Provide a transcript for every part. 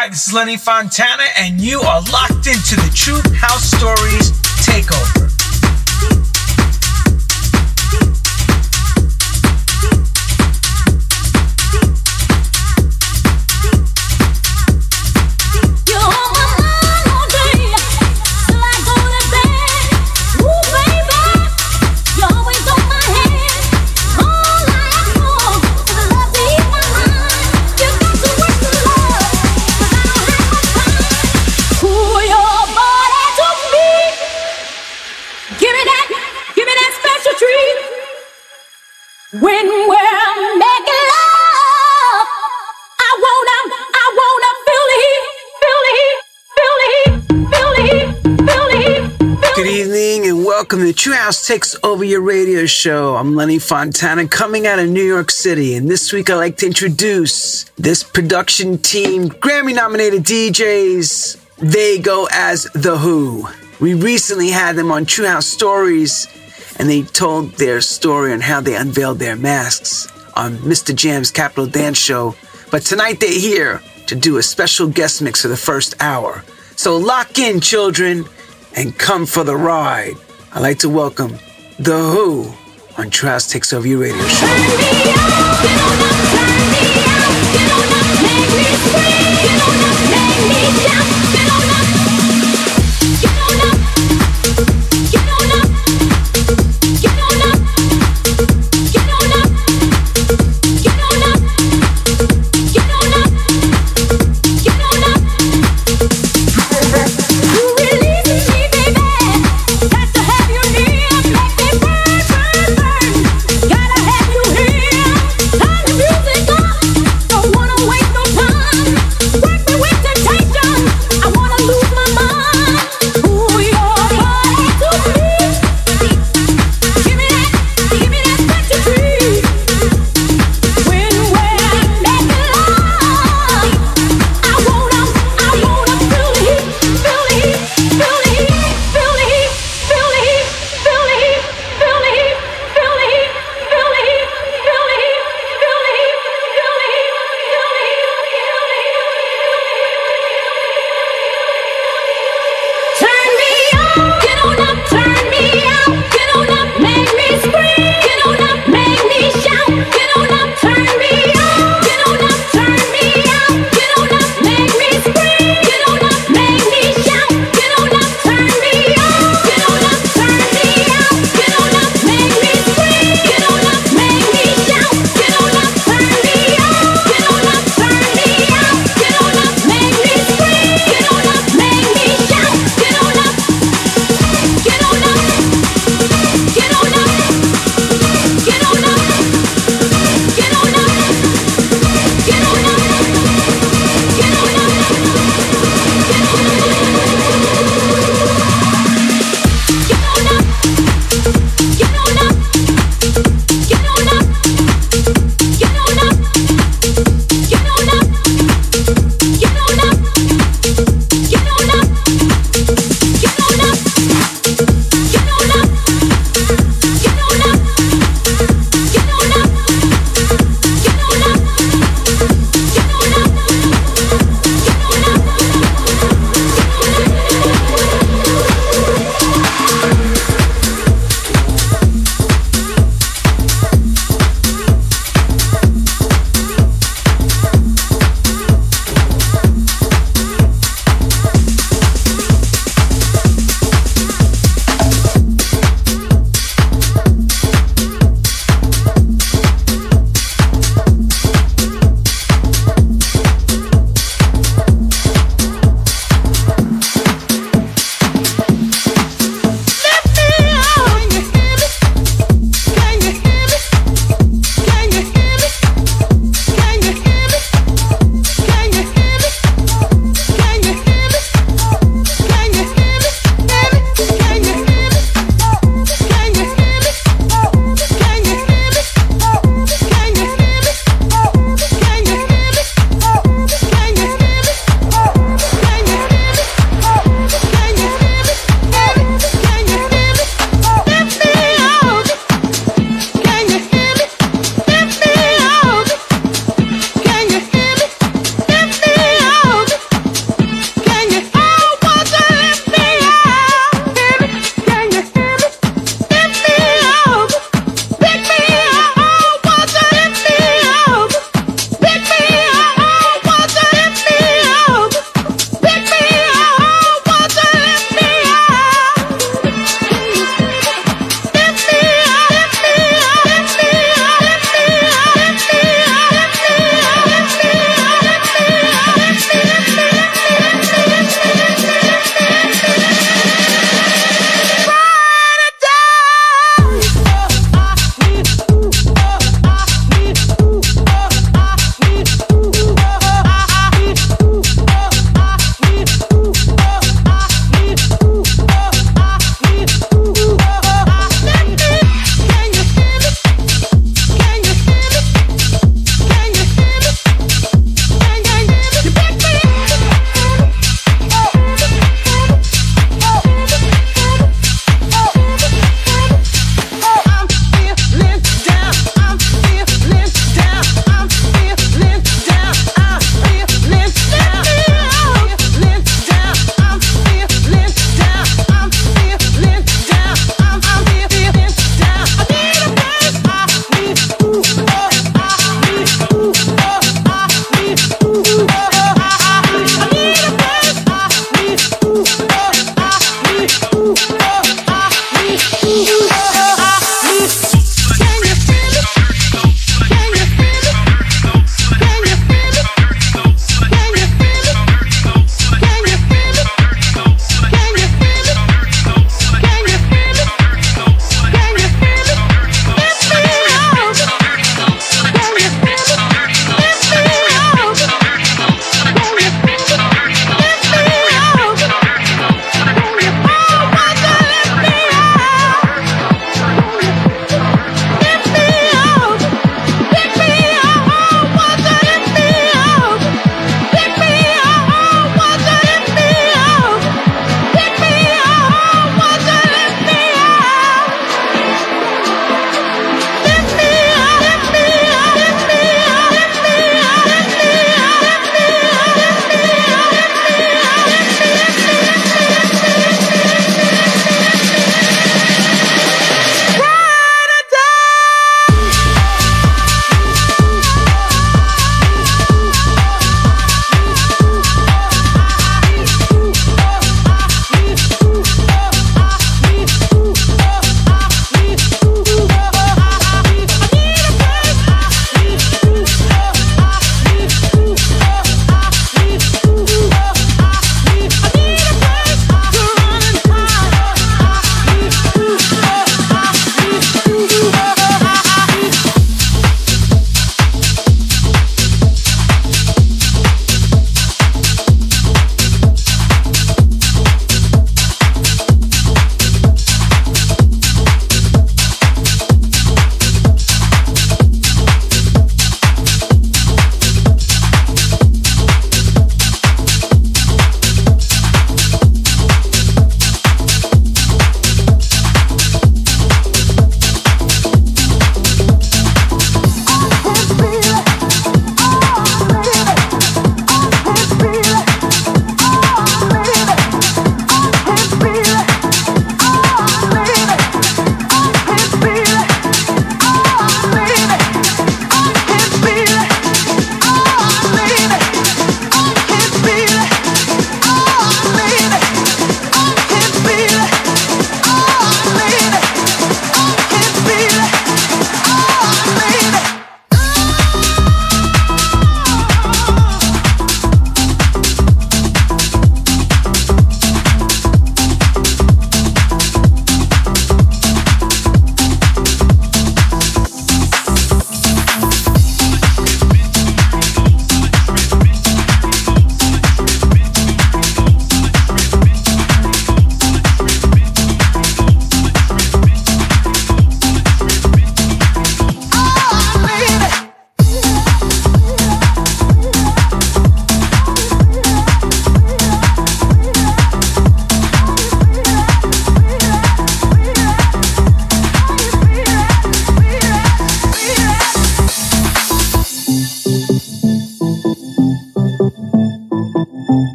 Hi, this is Lenny Fontana, and you are locked into the True House Stories Takeover. To True House Takes Over Your Radio Show. I'm Lenny Fontana coming out of New York City, and this week I'd like to introduce this production team, Grammy nominated DJs. They go as The Wh0. We recently had them on True House Stories, and they told their story on how they unveiled their masks on Mr. Jam's Capital Dance Show. But tonight they're here to do a special guest mix for the first hour. So lock in, children, and come for the ride. I'd like to welcome The Wh0 on House Takes Over Your Radio Show. Turn the music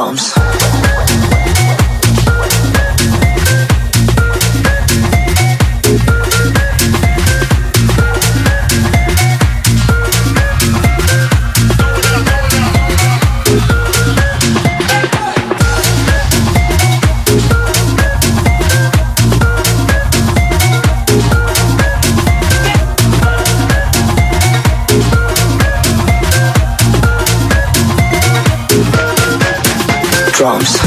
drums. drums.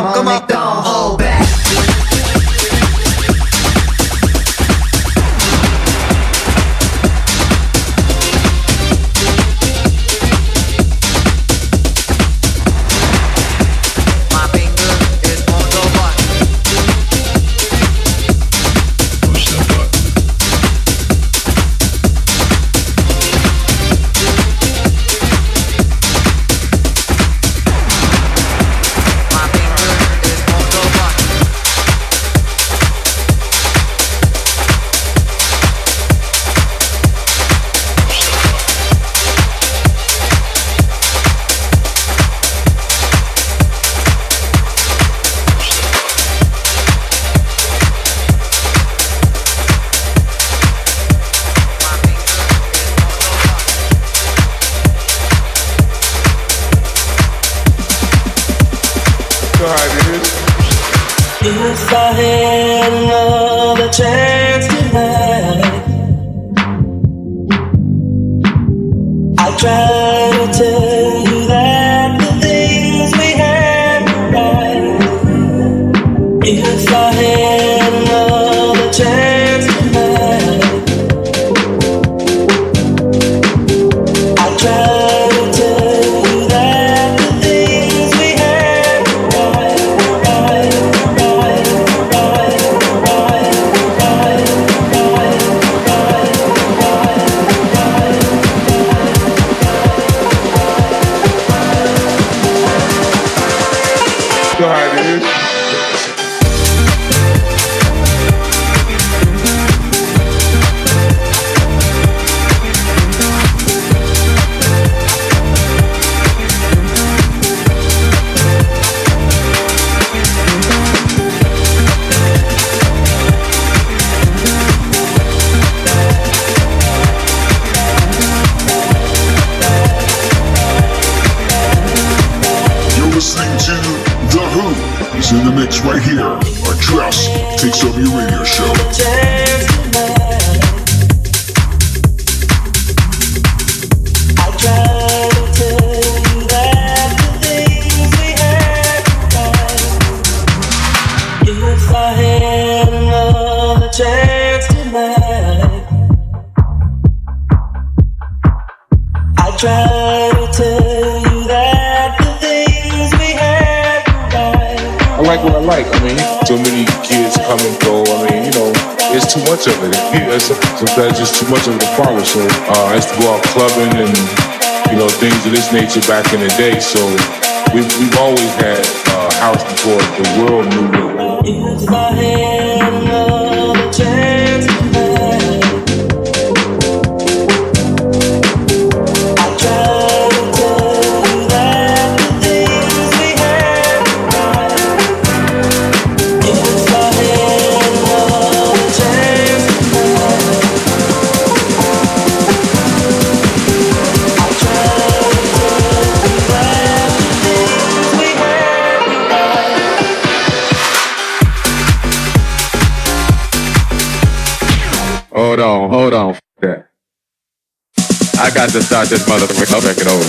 come on, come on, don't hold back. you back in the day, so just start this motherfucker record over.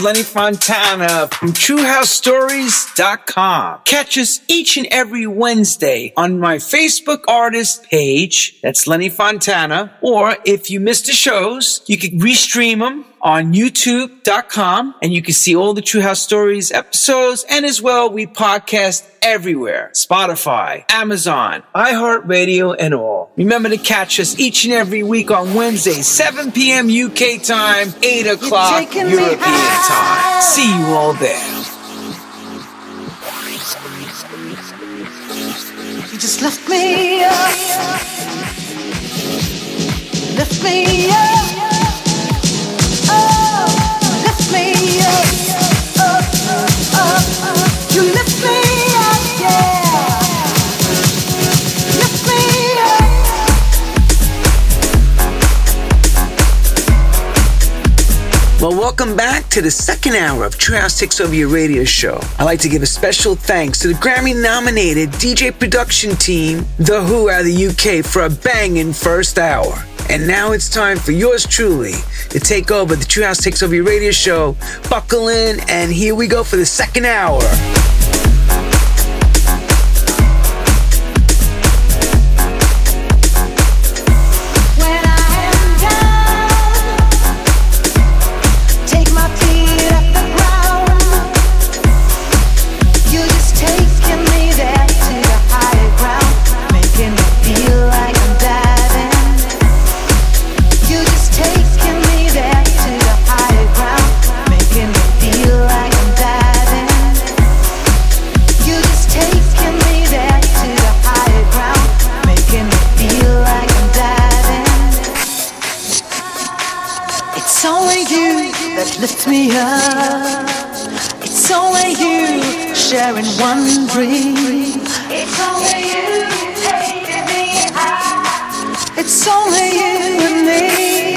Lenny Fontana from TrueHouseStories.com. Catch us each and every Wednesday on my Facebook artist page. That's Lenny Fontana. Or if you missed the shows, you can restream them on youtube.com and you can see all the True House Stories episodes. And as well, we podcast everywhere. Spotify, Amazon, iHeartRadio, and all. Remember to catch us each and every week on Wednesday, 7 p.m. UK time, 8 o'clock European time. See you all there. You just left me up. Lift me up. Oh, lift me up. Up, up, up. You lift me Well, welcome back to the second hour of True House Takes Over Your Radio Show. I'd like to give a special thanks to the Grammy nominated DJ production team, The Wh0 out of the UK, for a banging first hour. And now it's time for yours truly to take over the True House Takes Over Your Radio Show. Buckle in, and here we go for the second hour. It's only you that lifts me up. It's only you sharing one dream. It's only you taking me high. It's only you and me.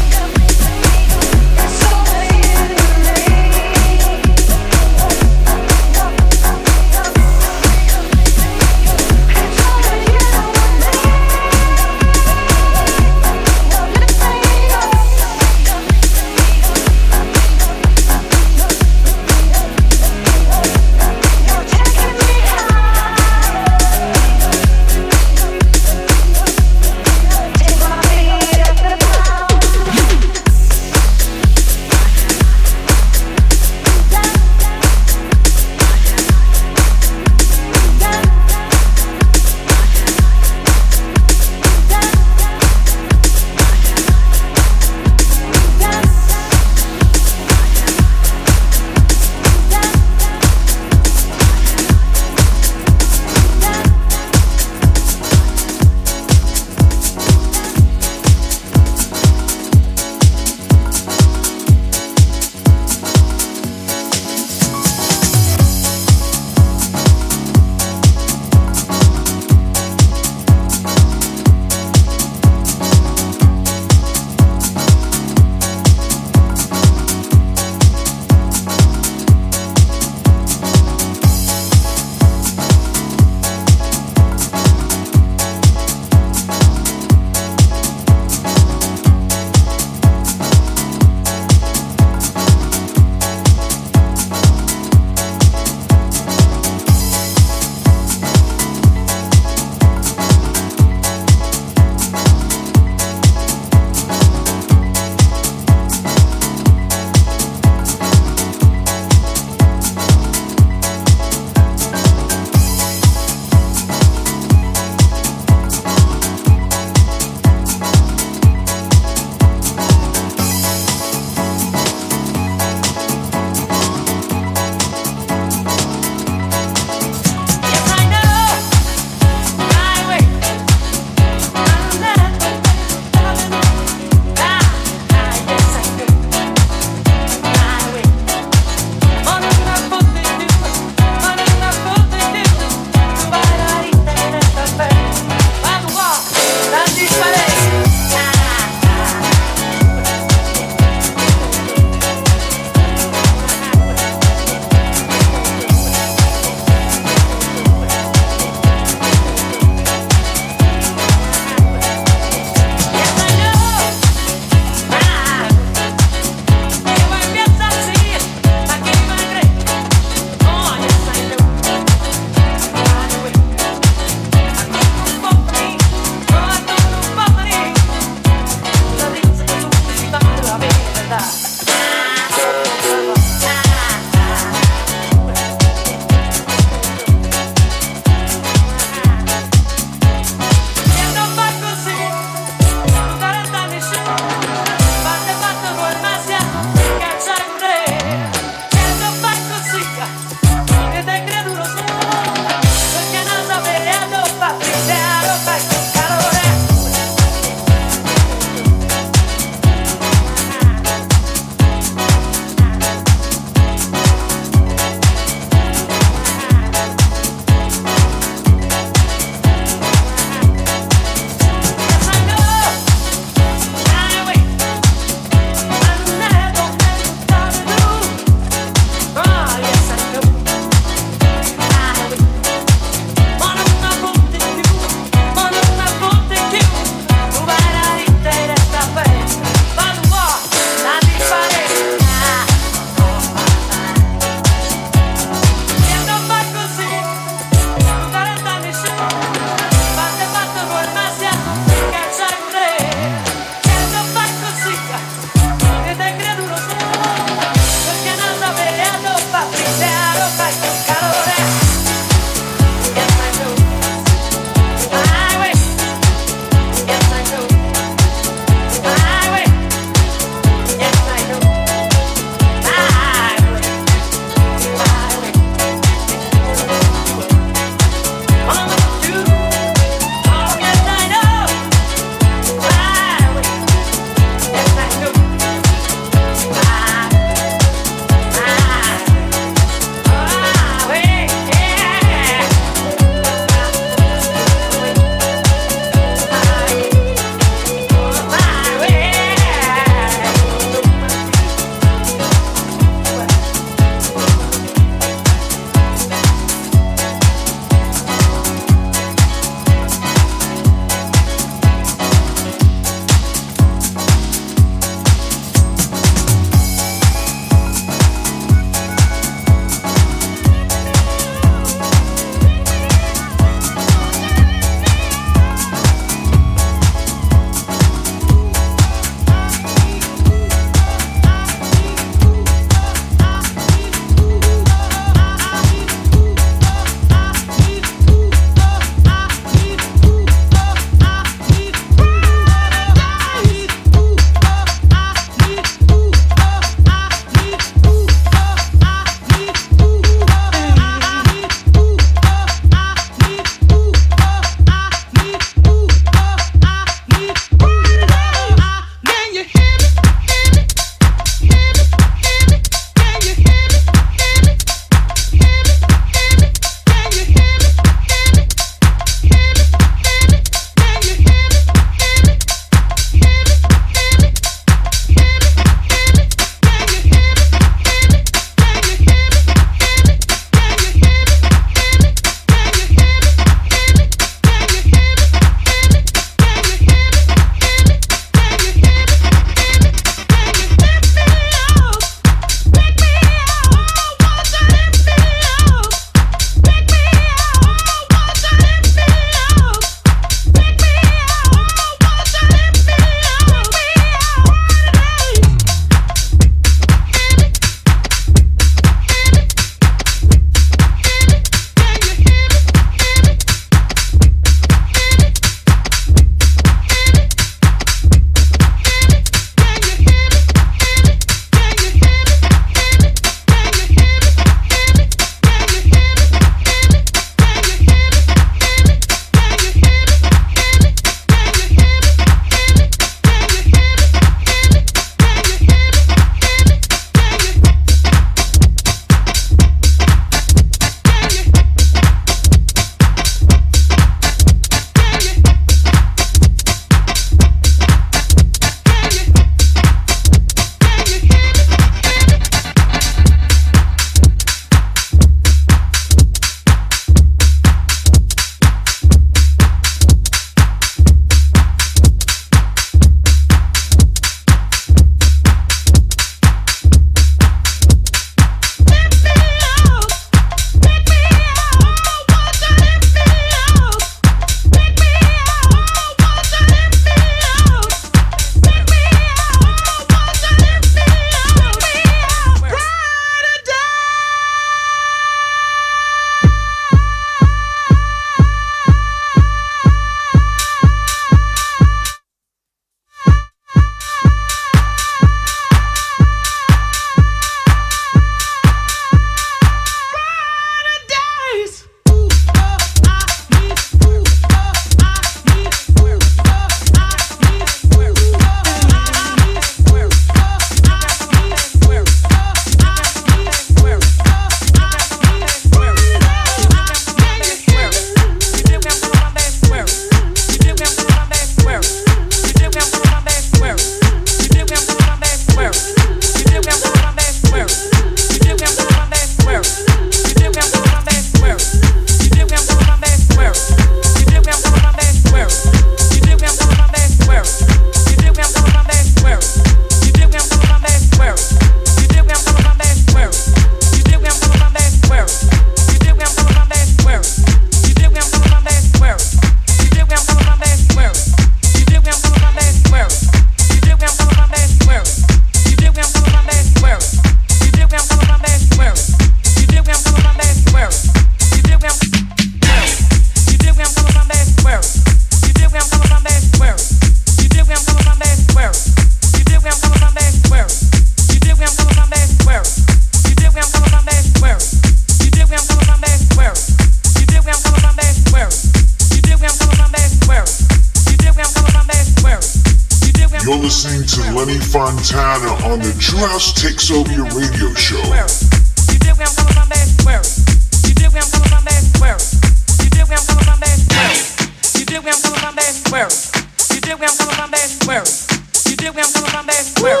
where baby? Where?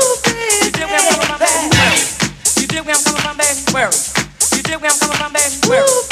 You dig where I'm coming from, baby? Where? You dig where I'm baby? Where? You I'm coming from, baby? Where?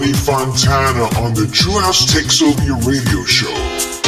Lenny Fontana on the True House Takes Over Your Radio Show.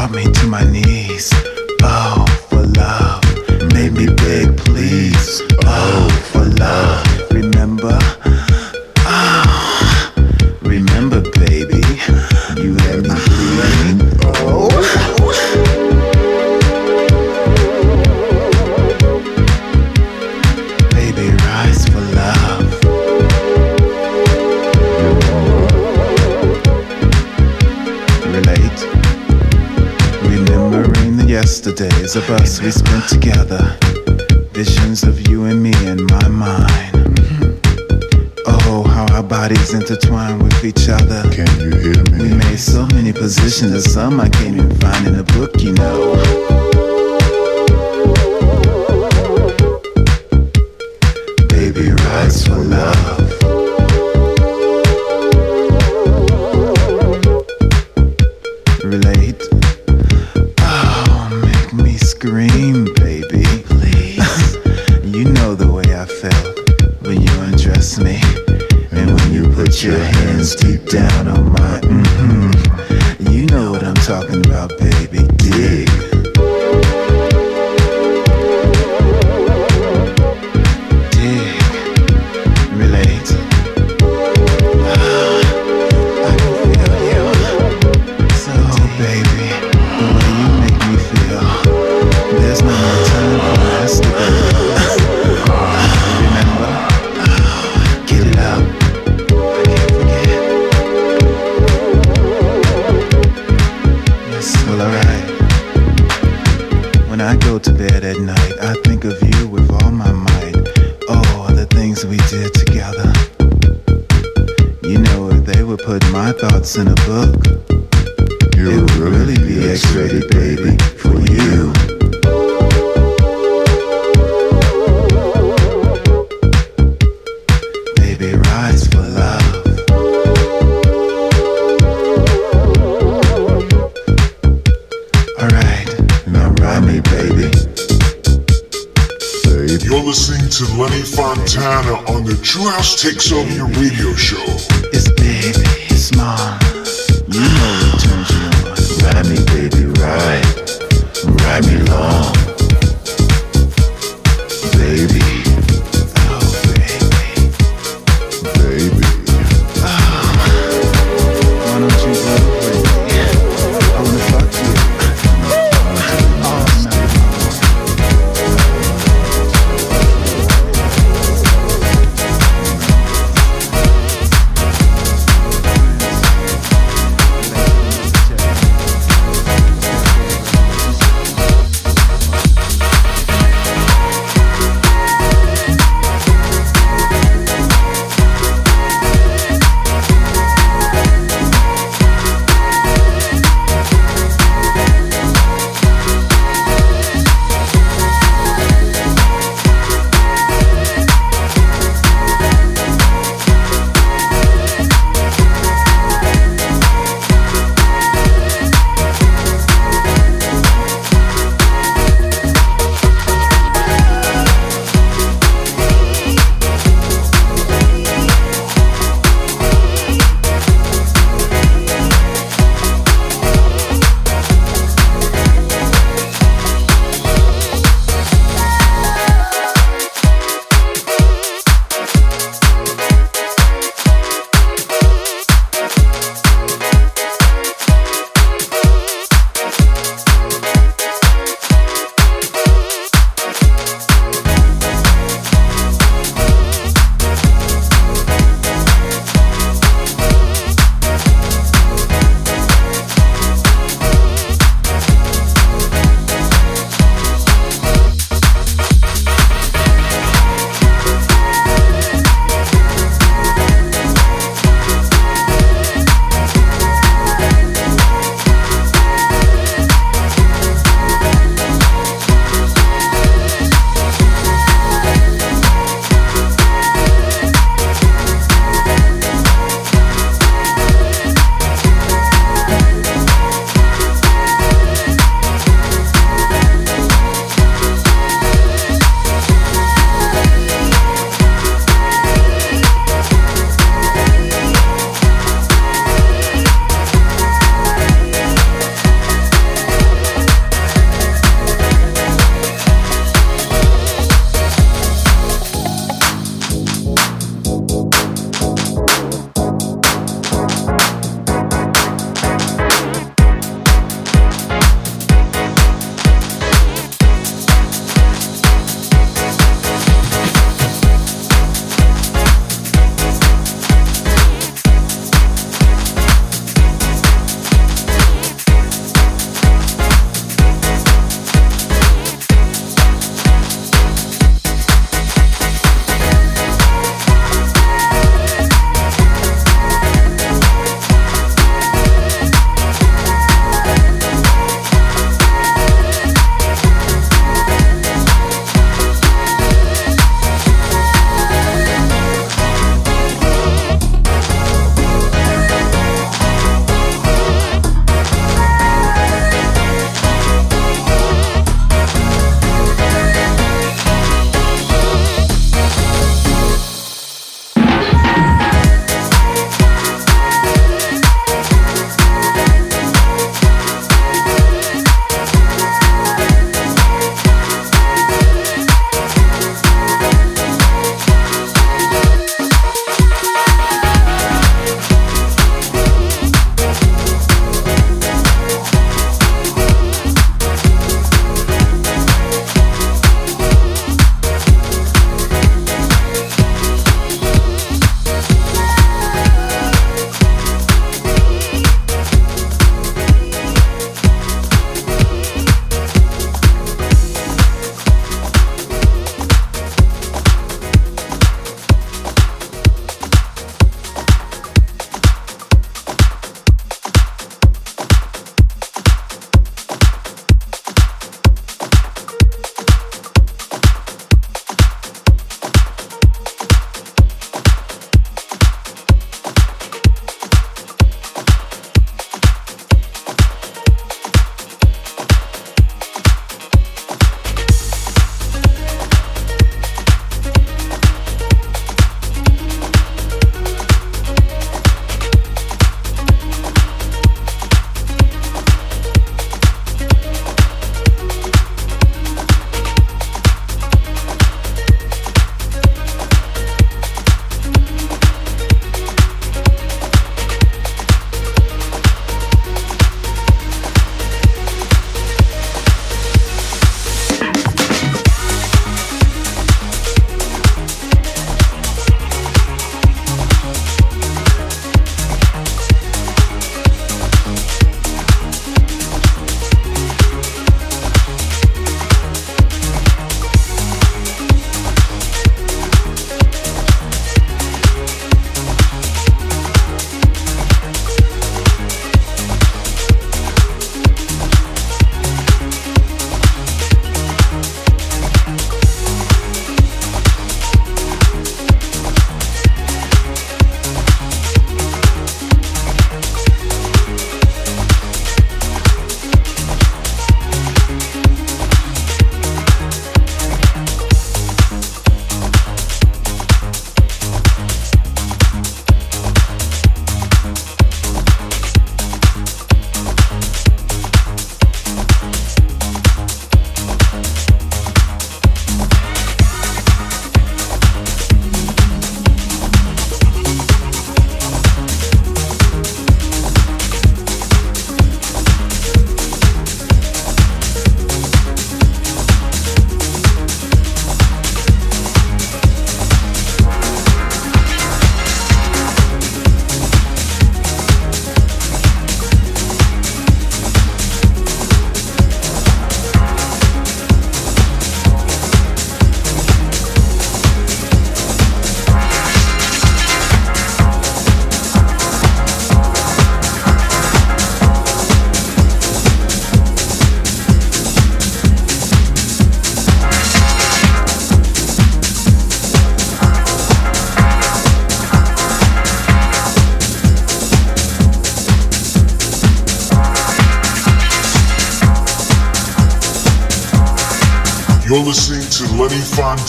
brought me to my knees. Oh. of us we spent together, visions of you and me in my mind. Oh, how our bodies intertwine with each other. Can you hear me? We made so many positions, some I can't even find in a book, you know.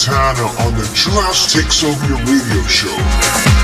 Lenny Fontana on the Over Your Radio Show.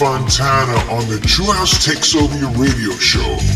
Fontana on the True House Takes Over Your radio show.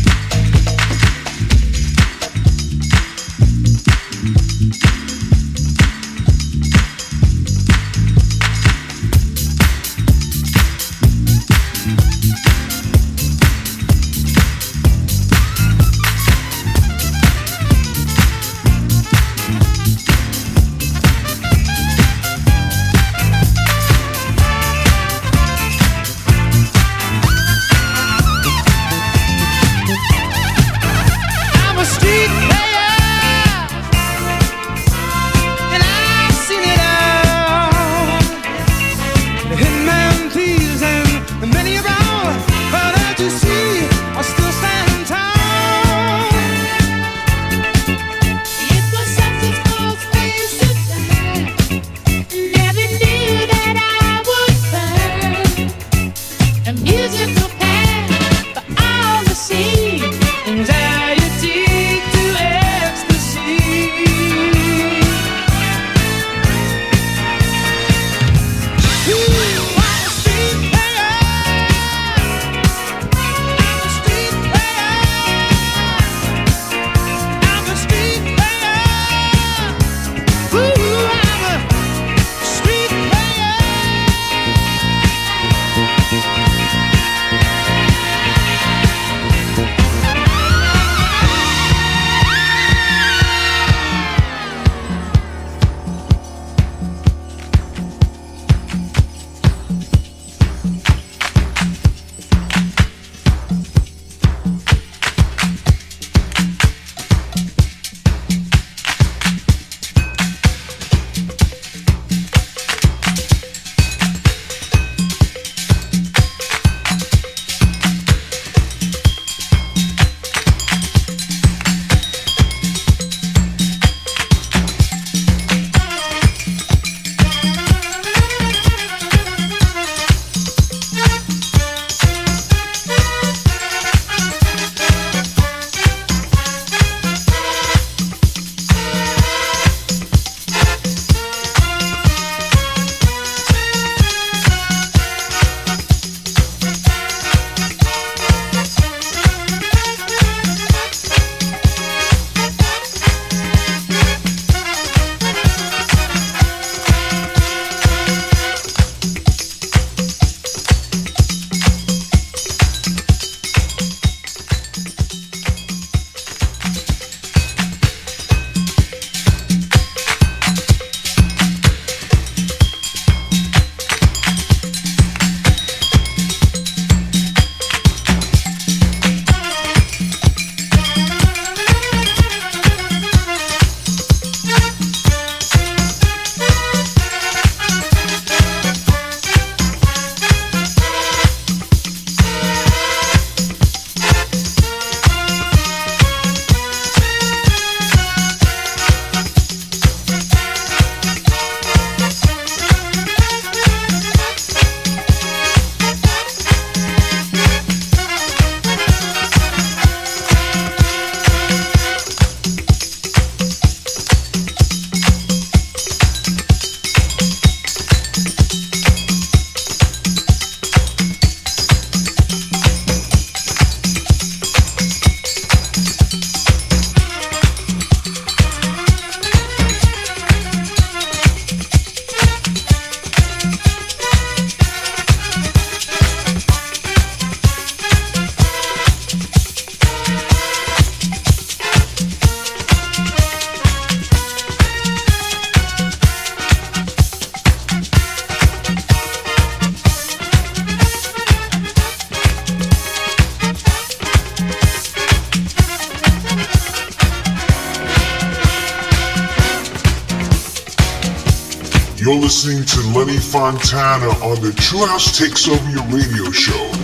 Fontana on the True House Takes Over Your Radio Show.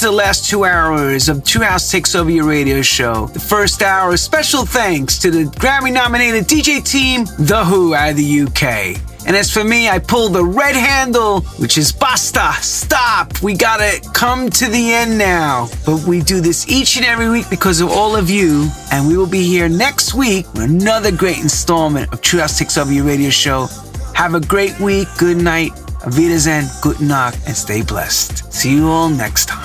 To the last two hours of True House Takes Over Your Radio Show. The first hour, special thanks to the Grammy nominated DJ team, The Wh0 out of the UK. And as for me, I pulled the red handle, which is basta, stop. We gotta come to the end now. But we do this each and every week because of all of you. And we will be here next week with another great installment of True House Takes Over Your Radio Show. Have a great week. Good night. Auf Wiedersehen, guten Nacht, and stay blessed. See you all next time.